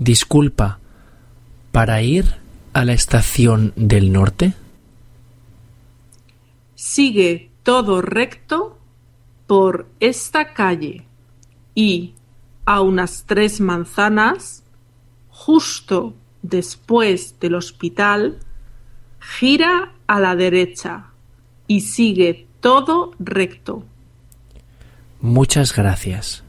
Disculpa, ¿para ir a la estación del norte? Sigue todo recto por esta calle y a unas tres manzanas, justo después del hospital, gira a la derecha y sigue todo recto. Muchas gracias.